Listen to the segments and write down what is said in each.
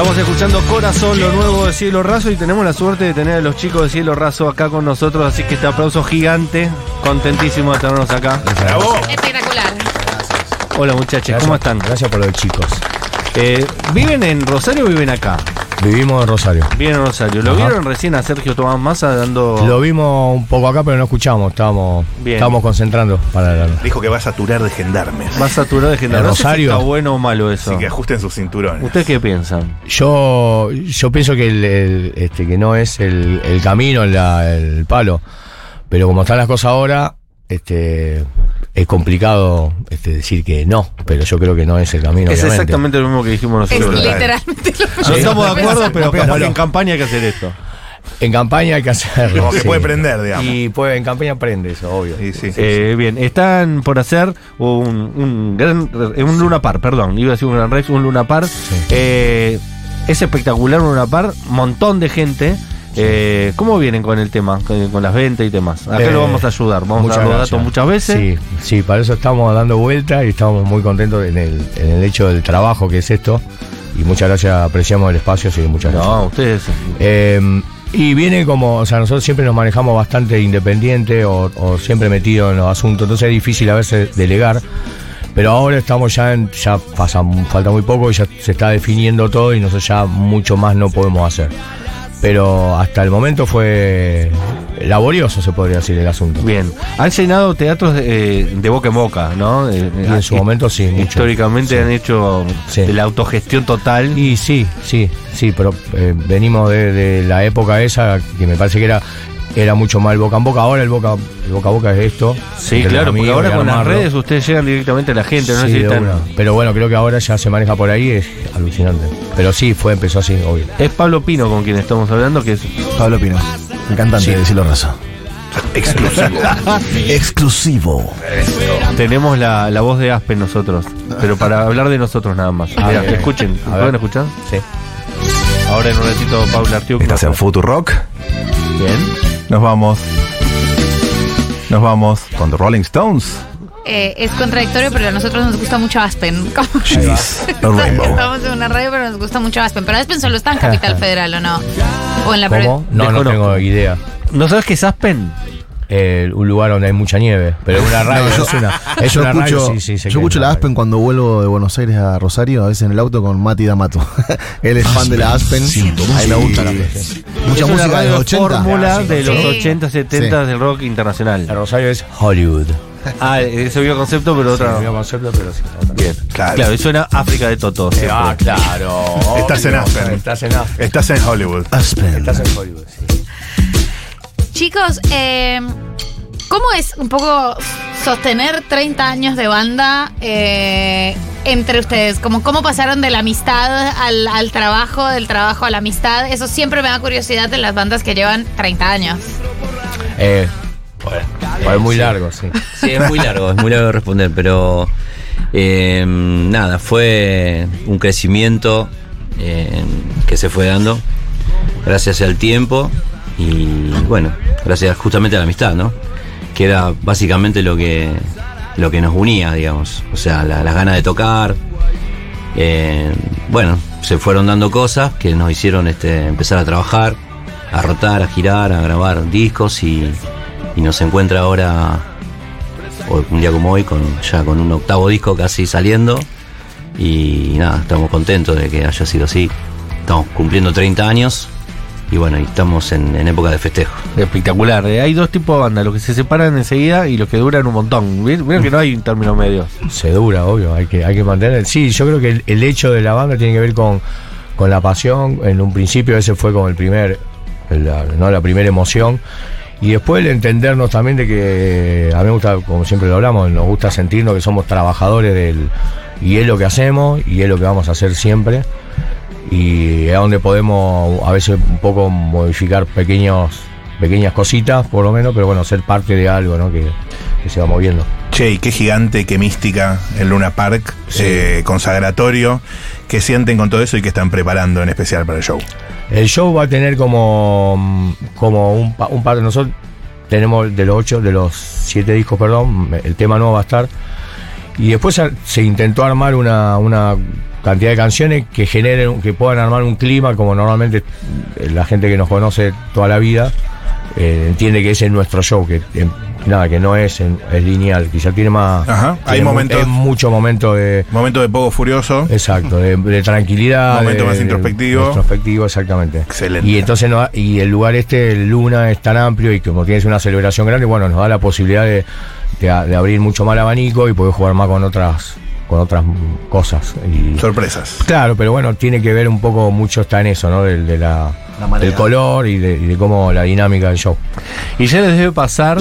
Estamos escuchando Corazón, lo nuevo de Cielo Raso y tenemos la suerte de tener a los chicos de Cielo Raso acá con nosotros, así que este aplauso gigante, contentísimo de tenernos acá. ¡Bravo! Espectacular. Hola muchachos, ¿cómo están? Gracias por lo de chicos. Eh, ¿Viven en Rosario o viven acá? Vivimos en Rosario. Viven en Rosario. ¿Lo Ajá. vieron recién a Sergio Tomás Massa dando... Lo vimos un poco acá, pero no escuchamos. Estábamos, Bien. estábamos concentrando para la. Dijo que va a saturar de gendarmes. más saturado de gente? ¿En No sé si Rosario? ¿Está bueno o malo eso? Así que ajusten sus cinturones. ¿Ustedes qué piensan? Yo, yo pienso que, el, el- este, que no es el, el camino, la- el palo. Pero como están las cosas ahora, este, es complicado este, decir que no. Pero yo creo que no es el camino. Es obviamente. exactamente lo mismo que dijimos Es nosotros. literalmente lo que No estamos de acuerdo, pero capaz Bueno. que en campaña hay que hacer esto. En campaña hay que hacerlo. Como que sí. puede prender, digamos. Y puede, en campaña aprende eso, obvio. Sí, sí. Eh, bien, están por hacer un, un gran eh, un Luna Par, perdón, iba a decir un Gran Rex, un Luna Par. Eh, es espectacular un Luna Par, montón de gente. Eh, ¿Cómo vienen con el tema, con, las ventas y demás? Acá Eh, lo vamos a ayudar, vamos a dar los datos muchas veces. Sí, sí, para eso estamos dando vuelta y estamos muy contentos en el, en el hecho del trabajo que es esto. Y muchas gracias, apreciamos el espacio, sí, muchas gracias. No, ustedes. Eh, y viene como, o sea, nosotros siempre nos manejamos bastante independiente o, o siempre metidos en los asuntos, entonces es difícil a veces delegar. Pero ahora estamos ya en, ya pasa, falta muy poco y ya se está definiendo todo y nosotros ya mucho más no podemos hacer. Pero hasta el momento fue laborioso, se podría decir, el asunto. Bien, han llenado teatros de, eh, de boca en boca, ¿no? Eh, Y en su eh, momento sí, mucho. Históricamente Sí. han hecho Sí. de la autogestión total. Y sí, sí, sí, pero eh, venimos de, de la época esa que me parece que era era mucho más el boca en boca. Ahora el boca, el boca a boca es esto. Sí, claro, porque ahora con las redes ustedes llegan directamente a la gente, no Sí, de necesitan. una. Pero bueno, creo que ahora ya se maneja por ahí, es alucinante. Pero sí, fue, empezó así, obvio. Es Pablo Pino con quien estamos hablando, que es Pablo Pino, el cantante de Cielo Raso. Exclusivo. Exclusivo. tenemos la, la voz de Aspen nosotros, pero para hablar de nosotros nada más. Ah, escuchen, A ver. ¿pueden escuchar? Sí. Ahora en un ratito Paula Artiuk. Estás en Futurock. Bien. Nos vamos. Nos vamos con The Rolling Stones. Eh, es contradictorio, pero a nosotros nos gusta mucho Aspen. Como- She's a Rainbow. Estamos en una radio, pero nos gusta mucho Aspen. Pero Aspen solo está en Capital Federal, ¿o no? O en la ¿Cómo? No, no Desconozco. tengo idea. ¿No sabes qué es Aspen? Eh, un lugar donde hay mucha nieve, pero una radio No, yo- es una, es yo una radio, escucho, sí, sí, yo escucho es la Aspen cuando vuelvo de Buenos Aires a Rosario, a veces en el auto con Mati D'Amato. Él es fan de la Aspen. A mí me gusta la. Mucha es una música de los 80. fórmula de los sí. 80, 70 del rock internacional. Rosario es Hollywood. Ah, ese vio concepto, pero otra. No concepto, pero sí. otra. Bien. Claro. Claro, y suena África de Toto. siempre. Ah, claro. Estás en. Aspen. Estás en Aspen. Estás en Hollywood. Aspen. Estás en Hollywood, sí. Chicos, eh, ¿cómo es un poco sostener 30 años de banda eh, entre ustedes? Como, ¿Cómo pasaron de la amistad al, al trabajo, del trabajo a la amistad? Eso siempre me da curiosidad en las bandas que llevan 30 años. Eh, bueno, fue muy largo, sí. Sí, es muy largo, es muy largo de responder, pero eh, nada, fue un crecimiento eh, que se fue dando gracias al tiempo y bueno, gracias justamente a la amistad, ¿no? Que era básicamente lo que, lo que nos unía, digamos, o sea, la- las ganas de tocar. eh, bueno, se fueron dando cosas que nos hicieron este, empezar a trabajar, a rotar, a girar, a grabar discos y, y nos encuentra ahora un día como hoy con ya con un octavo disco casi saliendo y nada, estamos contentos de que haya sido así. Estamos cumpliendo 30 años y bueno, y estamos en, en época de festejo. Espectacular. Eh, Hay dos tipos de bandas, los que se separan enseguida y los que duran un montón. Vieron que no hay un término medio. Se dura, obvio, hay que, hay que mantener. Sí, yo creo que el, el hecho de la banda tiene que ver con, con la pasión. En un principio ese fue como el primer, la, ¿no? la primera emoción. Y después el entendernos también de que a mí me gusta, como siempre lo hablamos, nos gusta sentirnos que somos trabajadores del... Y es lo que hacemos y es lo que vamos a hacer siempre. Y es donde podemos a veces un poco modificar pequeños, pequeñas cositas, por lo menos, pero bueno, ser parte de algo ¿no? que, que se va moviendo. Che, y qué gigante, qué mística el Luna Park, Sí. eh, consagratorio. ¿Qué sienten con todo eso y qué están preparando en especial para el show? El show va a tener como, como un, pa- un par de nosotros. Tenemos de los ocho, de los siete discos, perdón, el tema nuevo va a estar. Y después se, se intentó armar una, una cantidad de canciones que generen, que puedan armar un clima como normalmente eh, la gente que nos conoce toda la vida eh, entiende que ese es nuestro show, que eh, nada, que no es, en- es lineal, quizá tiene más. Ajá, hay tiene mu- momentos- mucho momento de. Momento de poco furioso. Exacto, de, de tranquilidad. Momento de- más introspectivo. de introspectivo, exactamente. Excelente. Y entonces no, y el lugar este, el Luna, es tan amplio y como tienes una celebración grande, bueno, nos da la posibilidad de, de abrir mucho más el abanico y poder jugar más con otras, con otras cosas. Y, Sorpresas. Claro, pero bueno, tiene que ver un poco, mucho está en eso, ¿no? Del, de la. Del color y de, y de cómo la dinámica del show. Y ya les debe pasar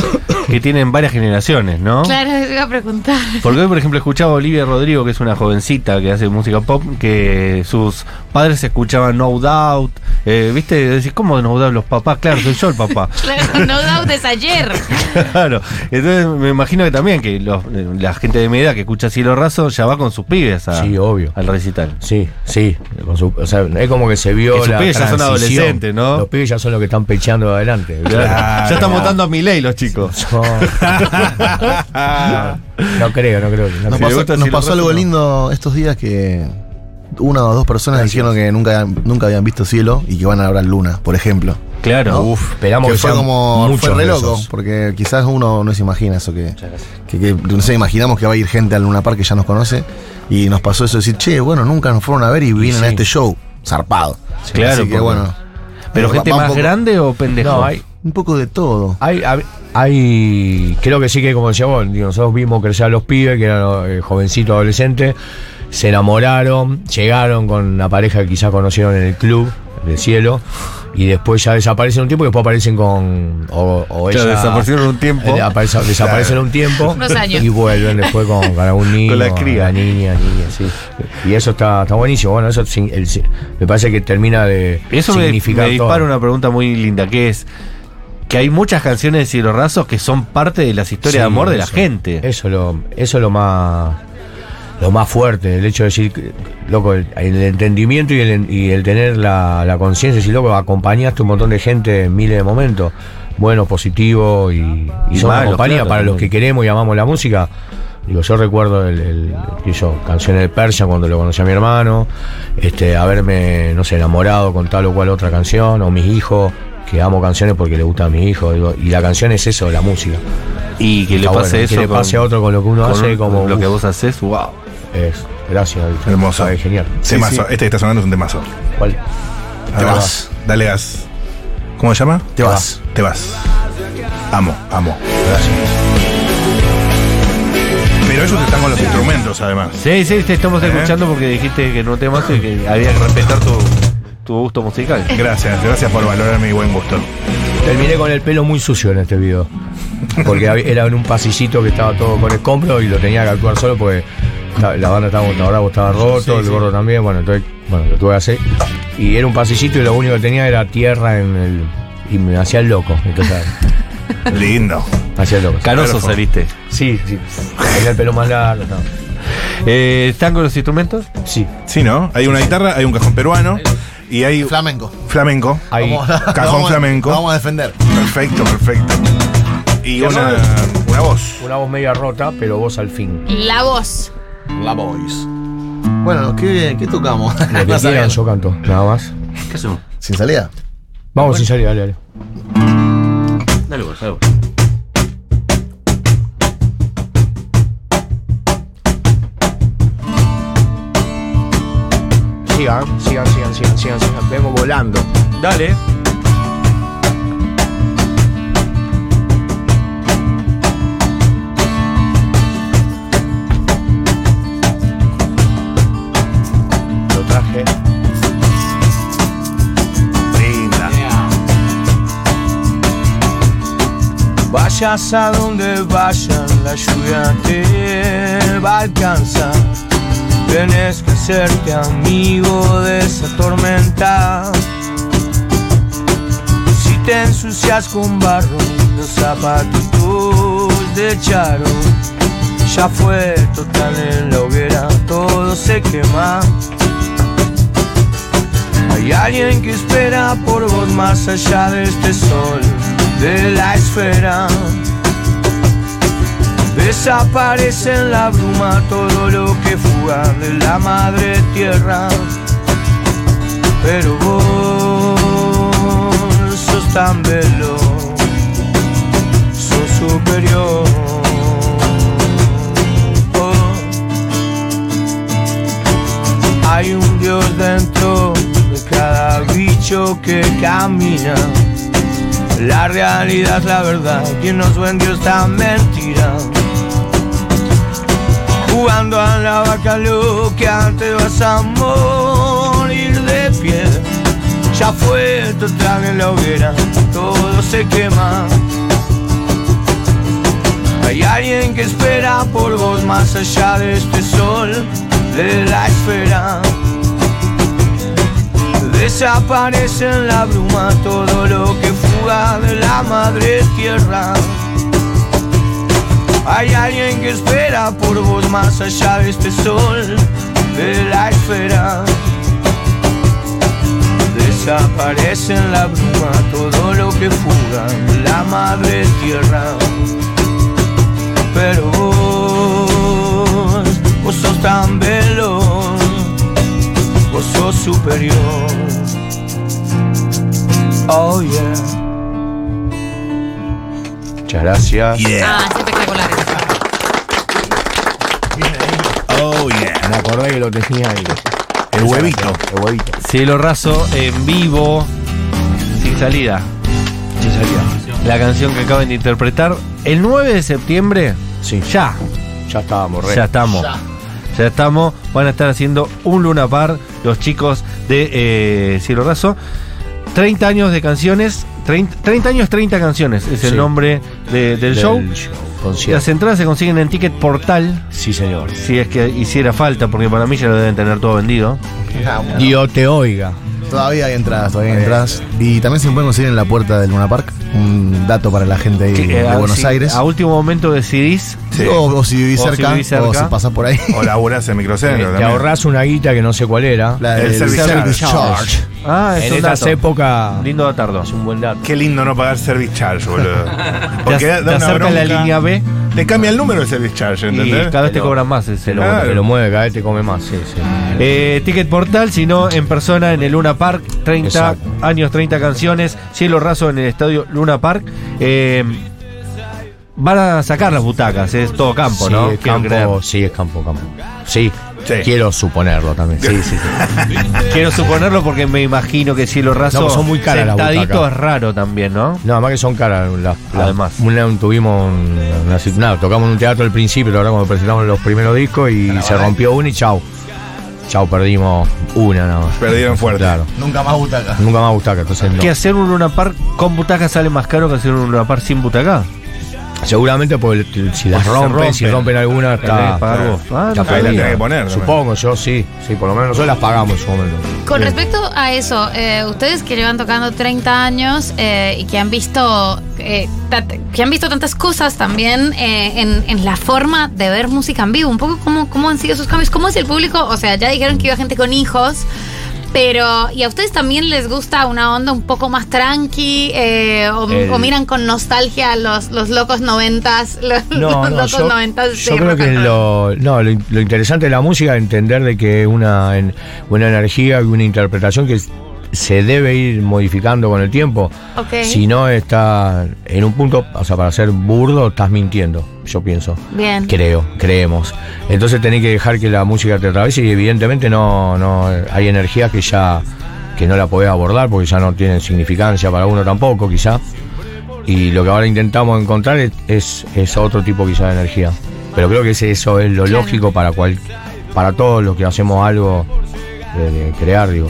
que tienen varias generaciones, ¿no? Claro, te iba a preguntar. Porque hoy, por ejemplo, escuchaba a Olivia Rodrigo, que es una jovencita que hace música pop, que sus padres escuchaban No Doubt. Eh, ¿Viste? Decís, ¿cómo No Doubt los papás? Claro, soy yo el papá. Claro, no doubt es ayer. claro. Entonces me imagino que también que los- la gente de mi edad que escucha Cielo Raso ya va con sus pibes a- Sí, obvio. al recital. Sí, sí. con su- o sea, es como que se vio Que sus la pibes ya son transición. ¿No? Los pibes ya son los que están pechando adelante. Ya están votando a mi ley los chicos. No, no creo, no creo. no Nos pasó, nos algo no. lindo estos días que una o dos personas dijeron que nunca, nunca habían visto cielo y que van a ver luna, por ejemplo. Claro. Uf, esperamos que que, fue sean como fue re de loco, esos. porque quizás uno no se imagina eso que, que, que- no sé, imaginamos que va a ir gente al Luna Park que ya nos conoce y nos pasó eso de decir, che, bueno, nunca nos fueron a ver y vienen a sí. este show, zarpado. Claro, Así que porque- bueno. ¿Pero gente más poco- grande o pendejo? No, hay, Un poco de todo. hay, hay, hay- creo que sí que como decía vos, digo, nosotros vimos crecer a los pibes, que eran eh, jovencitos adolescentes, se enamoraron, llegaron con una pareja que quizás conocieron en el club del cielo, y después ya desaparecen un tiempo y después aparecen con. O, o Claro, ella- desaparecieron un tiempo. eh, aparece- desaparecen un tiempo Unos años. y vuelven después con, con algún niño, Con la cría. la niña, niña, sí. Y eso está, está buenísimo. Bueno, eso el- me parece que termina de Eso me, significar me dispara todo. una pregunta muy linda, que es que hay muchas canciones de Cielo Raso que son parte de las historias de amor de la gente. Eso es lo, eso es lo más lo más fuerte, el hecho de decir, loco, el, el entendimiento y el, y el tener la, la conciencia, decir, loco, acompañaste un montón de gente en miles de momentos, buenos, positivos, y, y, son una compañía claro, para los que queremos y amamos la música. Digo, yo recuerdo el, el- que yo, canciones de Persia cuando lo conocí a mi hermano, este, haberme, no sé, enamorado con tal o cual otra canción, o mis hijos, que amo canciones porque le gusta a mi hijo, digo, y la canción es eso, la música. Y que le pase bueno, eso. que le con- pase a otro con lo que uno hace, como lo que vos haces, wow. Es, gracias. Hermoso. Genial. temazo. Este que está sonando es un temazo. ¿Cuál? Te vas. vas. Dale gas. ¿Cómo se llama? Te vas. Te vas. Amo, amo. Pero ellos están con los instrumentos, además. Sí, sí, te estamos ¿Eh? escuchando porque dijiste que no te más y que había que respetar tu, tu gusto musical. Gracias, gracias por valorar mi buen gusto. Terminé con el pelo muy sucio en este video. Porque era en un pasillito que estaba todo con escombros y lo tenía que actuar solo porque la banda estaba, la bravo estaba roto, el gordo también, bueno, entonces, bueno, lo tuve que hacer. Y era un pasillito y lo único que tenía era tierra en el. Y me hacía el loco. Entonces, Lindo. me hacía el loco. Canoso saliste. Sí, sí. Tenía el pelo más largo. Eh, ¿Están con los instrumentos? Sí. Sí, ¿no? Hay una guitarra, hay un cajón peruano y hay Flamenco. flamenco. A- Cajón vamos flamenco. Vamos a defender. Perfecto, perfecto. Y una, una voz. Una voz media rota, pero voz al fin. La voz. La Boys. Bueno, ¿qué, qué tocamos? Lo que quieran, yo canto, nada más. ¿Qué hacemos? Sin salida. Vamos sin salir, dale, dale. Dale vos, dale vos. Sigan, sigan, sigan, sigan, sigan, sigan. Vengo volando. Dale. Traje. Linda. Vayas a donde vayan, la lluvia te va a alcanzar. Tienes que hacerte amigo de esa tormenta. Si te ensucias con barro, los zapatitos de charo. Ya fue total en la hoguera, todo se quema. Hay alguien que espera por vos más allá de este sol, de la esfera. Desaparece en la bruma todo lo que fuga de la madre tierra. Pero vos sos tan veloz, sos superior. La realidad es la verdad, quien nos vendió esta mentira. Jugando a la vaca loca, te vas a morir de pie. Ya fue trago en la hoguera, todo se quema. Hay alguien que espera por vos más allá de este sol, de la esfera. Desaparece en la bruma todo lo que fuga de la madre tierra. Hay alguien que espera por vos más allá de este sol, de la esfera. Desaparece en la bruma todo lo que fuga de la madre tierra. Pero vos, vos sos tan veloz, vos sos superior. Oh yeah. Muchas gracias. Yeah. Ah, es espectacular. Oh, yeah. Me acordé que lo tenía ahí. El huevito. El huevito. Cielo raso en vivo, sin salida. Sí, salía. La canción que acaban de interpretar. El 9 de septiembre, Sí, ya, ya estábamos, re. ya estamos. Ya estamos. Van a estar haciendo un Luna Par los chicos de eh, Cielo Raso. 30 años de canciones. 30, 30 años, 30 canciones es el Sí. nombre de- del, show. concierto. Las entradas se consiguen en Ticket Portal. Sí, señor. Si es que hiciera falta, porque para mí ya lo deben tener todo vendido. Dios te oiga. Todavía hay entradas, todavía hay entradas. Y también se pueden conseguir en la puerta del Luna Park. Un dato para la gente ahí Que, de eh, Buenos si Aires. A último momento decidís. Sí. O, o si vivís O si cerca, vivís cerca. o si pasás por ahí. O laburás en microcentro Te también. ahorras una guita que no sé cuál era. La El del service service charge. charge. Ah, es en dato. épocas. Lindo datardo. Es un buen dato. Qué lindo no pagar service charge, boludo. Te, Porque da, ac- da te una acerca la bronca. línea B Te cambia el número de service charge, y ¿entendés? cada vez te cobran más ese Se lo, número. te lo mueve, cada vez te come más. Sí, sí. Eh, Ticket Portal, sino en persona en el Luna Park, 30 Exacto. años, 30 canciones, cielo raso en el estadio Luna Park. Eh, van a sacar las butacas, es todo campo, Sí, ¿no? es campo, sí, es campo, campo. Sí, Sí. quiero suponerlo también. Sí, sí, sí. Quiero suponerlo porque me imagino que cielo raso No, son muy caras las sentadito butacas. es raro también, ¿no? No, además que son caras las. las- Además. una- tuvimos un- una, nada, tocamos en un teatro al principio, verdad, cuando presentamos los primeros discos y se rompió una y chau. Chau, perdimos una nada más. Perdieron fuerte. Claro. Nunca más butaca. Nunca más butaca, entonces no. Que hacer un Luna Park con butaca sale más caro que hacer un Luna Park sin butaca. Seguramente porque si las rompen, rompen. si rompen alguna, está. pagar vos. Ah, está no Ahí la sabía. tenés que poner. Supongo, yo sí. Sí, por lo menos nosotros las pagamos en su momento. Con respecto a eso, eh, ustedes que llevan tocando 30 años eh, y que han visto eh, que han visto tantas cosas también eh, en, en la forma de ver música en vivo, un poco cómo, cómo han sido esos cambios, cómo es el público, o sea, ya dijeron que iba gente con hijos. Pero, ¿y a ustedes también les gusta una onda un poco más tranqui? eh, o, El- o miran con nostalgia los, los locos noventas? Los, los locos yo, noventas yo creo que lo, no, lo, lo interesante de la música es entender de que una, en- una energía y una interpretación que se debe ir modificando con el tiempo. Si no está en un punto, o sea, para ser burdo, estás mintiendo, yo pienso. Bien. Creo, creemos. Entonces tenés que dejar que la música te atraviese y evidentemente no, no hay energías que ya que no la podés abordar porque ya no tienen significancia para uno tampoco, quizá. Y lo que ahora intentamos encontrar es, es, es otro tipo quizá de energía. Pero creo que ese- eso es lo Claro. lógico para cual, para todos los que hacemos algo de, de crear, digo,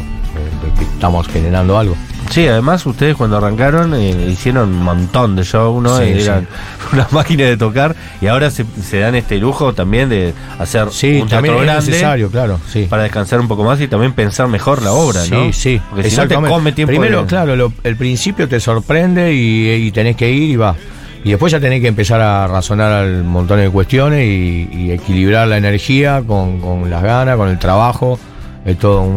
que estamos generando algo. Sí, además ustedes cuando arrancaron eh, hicieron un montón de shows, ¿no? Sí, Eh, sí. Eran una máquina de tocar y ahora se, se dan este lujo también de hacer Sí, un también teatro es necesario, claro, sí. para descansar un poco más y también pensar mejor la obra, sí, ¿no? Sí, Porque si no te come tiempo Primero, de- claro, lo- el principio te sorprende y, y tenés que ir y va. Y después ya tenés que empezar a razonar al montón de cuestiones y, y equilibrar la energía con, con las ganas, con el trabajo. Es todo un,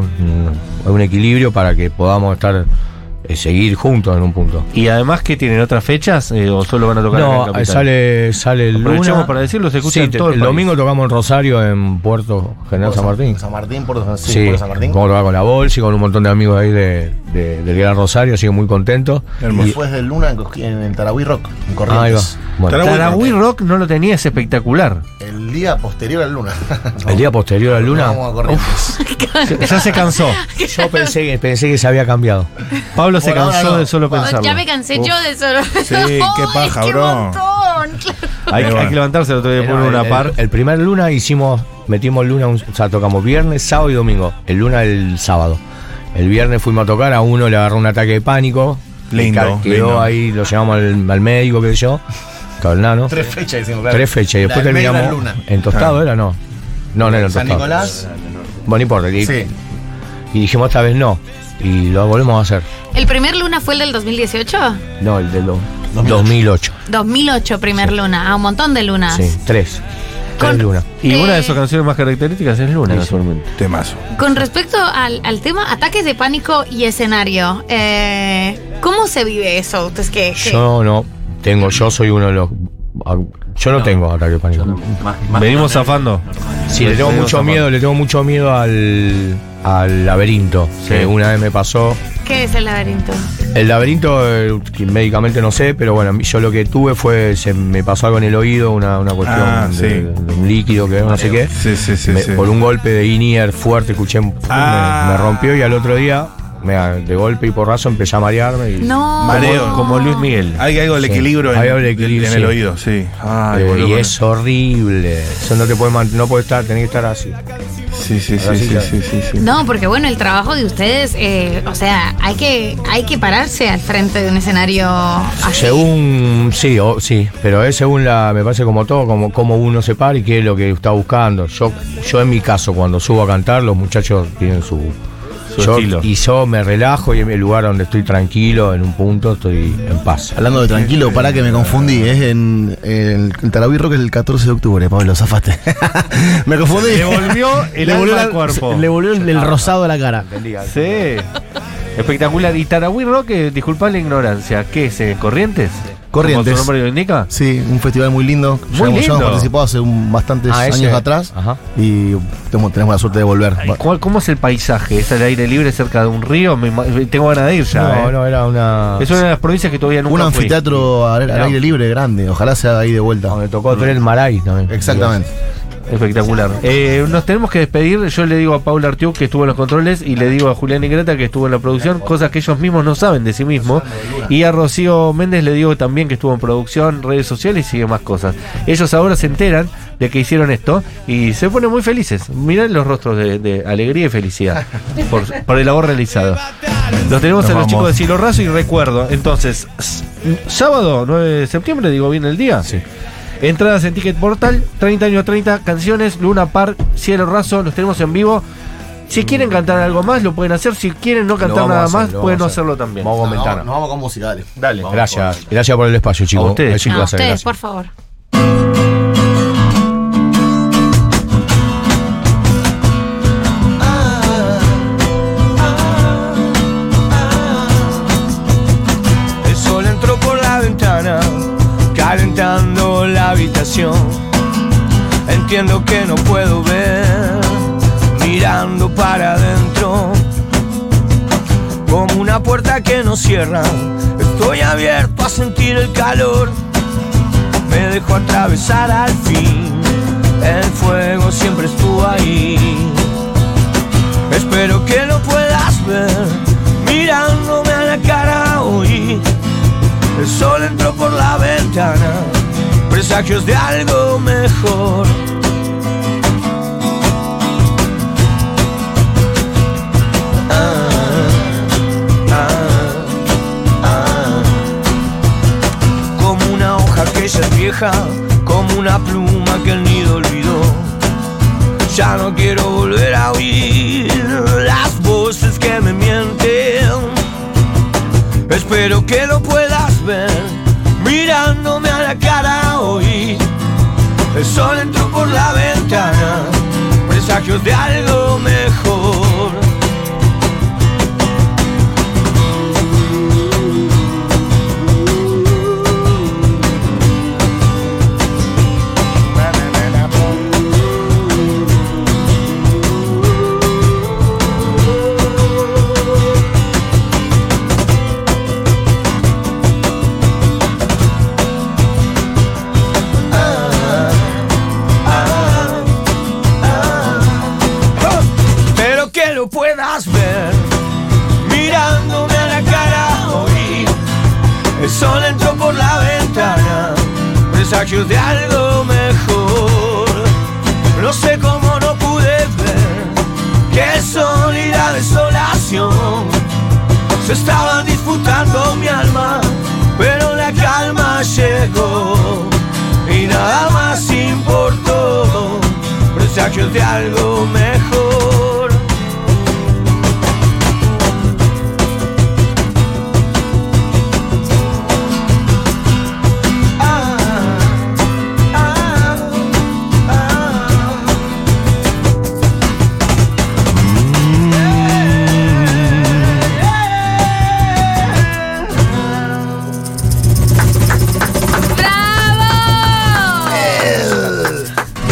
un- un equilibrio para que podamos estar eh, seguir juntos en un punto. Y además que tienen otras fechas eh, o solo van a tocar en No, Capital? eh, sale, sale el Aprovechamos lunes. para decirlo, se escucha Sí, en todo el domingo tocamos en Rosario, en Puerto General San Martín. San Martín, Puerto, sí, Sí, Puerto San Martín. tocar con la bolsa y con un montón de amigos ahí de, de- del Gran Rosario, así que muy contentos. Y después del Luna en, el Tarahui Rock, en Corrientes. Ahí va. Bueno, Tarahui- Tarahui Rock no lo tenía, es espectacular. El día posterior al Luna. el día posterior al Luna, Vamos a Corrientes. Ya se cansó. yo pensé que, pensé que se había cambiado. Pablo se cansó no. de solo pensarlo. Ya me cansé yo de solo. Sí, qué paja, ¡Qué bro. montón! Claro. Hay, que levantarse el otro día por una el, par. el- el primer Luna hicimos, metimos Luna, un- o sea, tocamos viernes, sábado y domingo. El Luna el sábado. El viernes fuimos a tocar, a uno le agarró un ataque de pánico. Lindo, Quedó lindo. ahí, lo llevamos al, al médico, qué sé yo. Todo el nano. Tres fechas, decimos, claro. Tres fechas y después La terminamos. Luna. ¿En tostado Ah. era? No. No, no era en San tostado. Nicolás. Bueno, no importa. Y, Sí. y dijimos esta vez no. Y lo volvemos a hacer. ¿El primer Luna fue el del 2018? No, el del do- 2008. 2008, primer Luna. Ah, un montón de lunas. Sí, tres. Con- lunas. Y una de Eh, sus canciones más características es Luna, casualmente. Temazo. Con respecto al, al tema ataques de pánico y escenario, eh, ¿cómo se vive eso? Ustedes que, que- Yo no tengo, yo soy uno de los. Yo no, tengo ataque de pánico. Más- más- Venimos zafando. Sí, le tengo mucho zafando. miedo, le tengo mucho miedo al, al laberinto. Que una vez me pasó. ¿Qué es el laberinto? El laberinto, eh, médicamente no sé, pero bueno, yo lo que tuve fue, se me pasó algo en el oído, una, una cuestión Ah, de, sí. de un líquido que no sé qué. Sí, sí, sí. Me- sí. Por un golpe de in-ear fuerte, escuché, Ah. me, me rompió y al otro día, me, de golpe y porrazo, empecé a marearme. Y, No. Mareo. Como Luis Miguel. Hay algo del Sí. equilibrio en, del equilibrio, en el sí. oído, sí. Ay, Eh, y es horrible. Eso no te puede no puede estar, tenés que estar así. Sí, sí, sí, sí, sí, sí, sí. No, porque bueno, el trabajo de ustedes, eh, o sea, hay que, hay que pararse al frente de un escenario así. Según, sí, o- sí, pero es según la, me parece como todo, como, como uno se para y qué es lo que está buscando. Yo, yo en mi caso, cuando subo a cantar, los muchachos tienen su, Su yo- estilo. Y yo me relajo y en el lugar donde estoy tranquilo, en un punto, estoy en paz. Hablando de tranquilo, para que me confundí. Es en, el, el Rock es el 14 de octubre, Pablo, zafaste. me confundí. Le volvió el Le volvió al cuerpo. Le volvió el, el rosado a la cara. Sí. Espectacular. ¿Y Tarahui Rock, disculpa la ignorancia, qué es? eh, ¿Corrientes? Corrientes. ¿Como su nombre lo indica? Sí, un festival muy lindo. Muy ya, hemos- ya lindo. hemos participado hace un- bastantes Ah, años atrás. Ajá. Y tenemos, tenemos la suerte de volver. ¿cuál- ¿Cómo es el paisaje? ¿Es al aire libre cerca de un río? Me ima- tengo ganas de ir ya. No, eh. no, era una. Es una de las provincias que todavía nunca un fui. anfiteatro al, aire libre grande. Ojalá sea ahí de vuelta. Donde tocó Tren Maray también. Exactamente. Espectacular. Eh, nos tenemos que despedir. Yo le digo a Paula Artiuk que estuvo en los controles y le digo a Julián Ingrata que estuvo en la producción, cosas que ellos mismos no saben de sí mismos. Y a Rocío Méndez le digo también que estuvo en producción, redes sociales y sigue más cosas. Ellos ahora se enteran de que hicieron esto y se ponen muy felices. Miren los rostros de, de alegría y felicidad por, por el labor realizado. Los tenemos Nos a los vamos. chicos de Silo Raso y recuerdo, entonces, sábado 9 de septiembre, digo bien el día. Sí. Entradas en Ticket Portal, 30 años 30 canciones, Luna Par, Cielo Raso, los tenemos en vivo. Si quieren cantar algo más, lo pueden hacer. Si quieren no cantar a nada hacer, más, pueden no a hacerlo también. Vamos Nos ventana. vamos, nos vamos con música, dale. Dale. Gracias, gracias por el espacio, chicos. A ustedes. A ustedes, por favor. Estoy abierto a sentir el calor. Me dejo atravesar al fin, el fuego siempre estuvo ahí. Espero que lo puedas ver, mirándome a la cara hoy. El sol entró por la ventana, presagios de algo mejor. Como una pluma que el nido olvidó. Ya no quiero volver a oír las voces que me mienten. Espero que lo puedas ver mirándome a la cara hoy. El sol entró por la ventana, presagios de algo mejor. muchachos de algo mejor.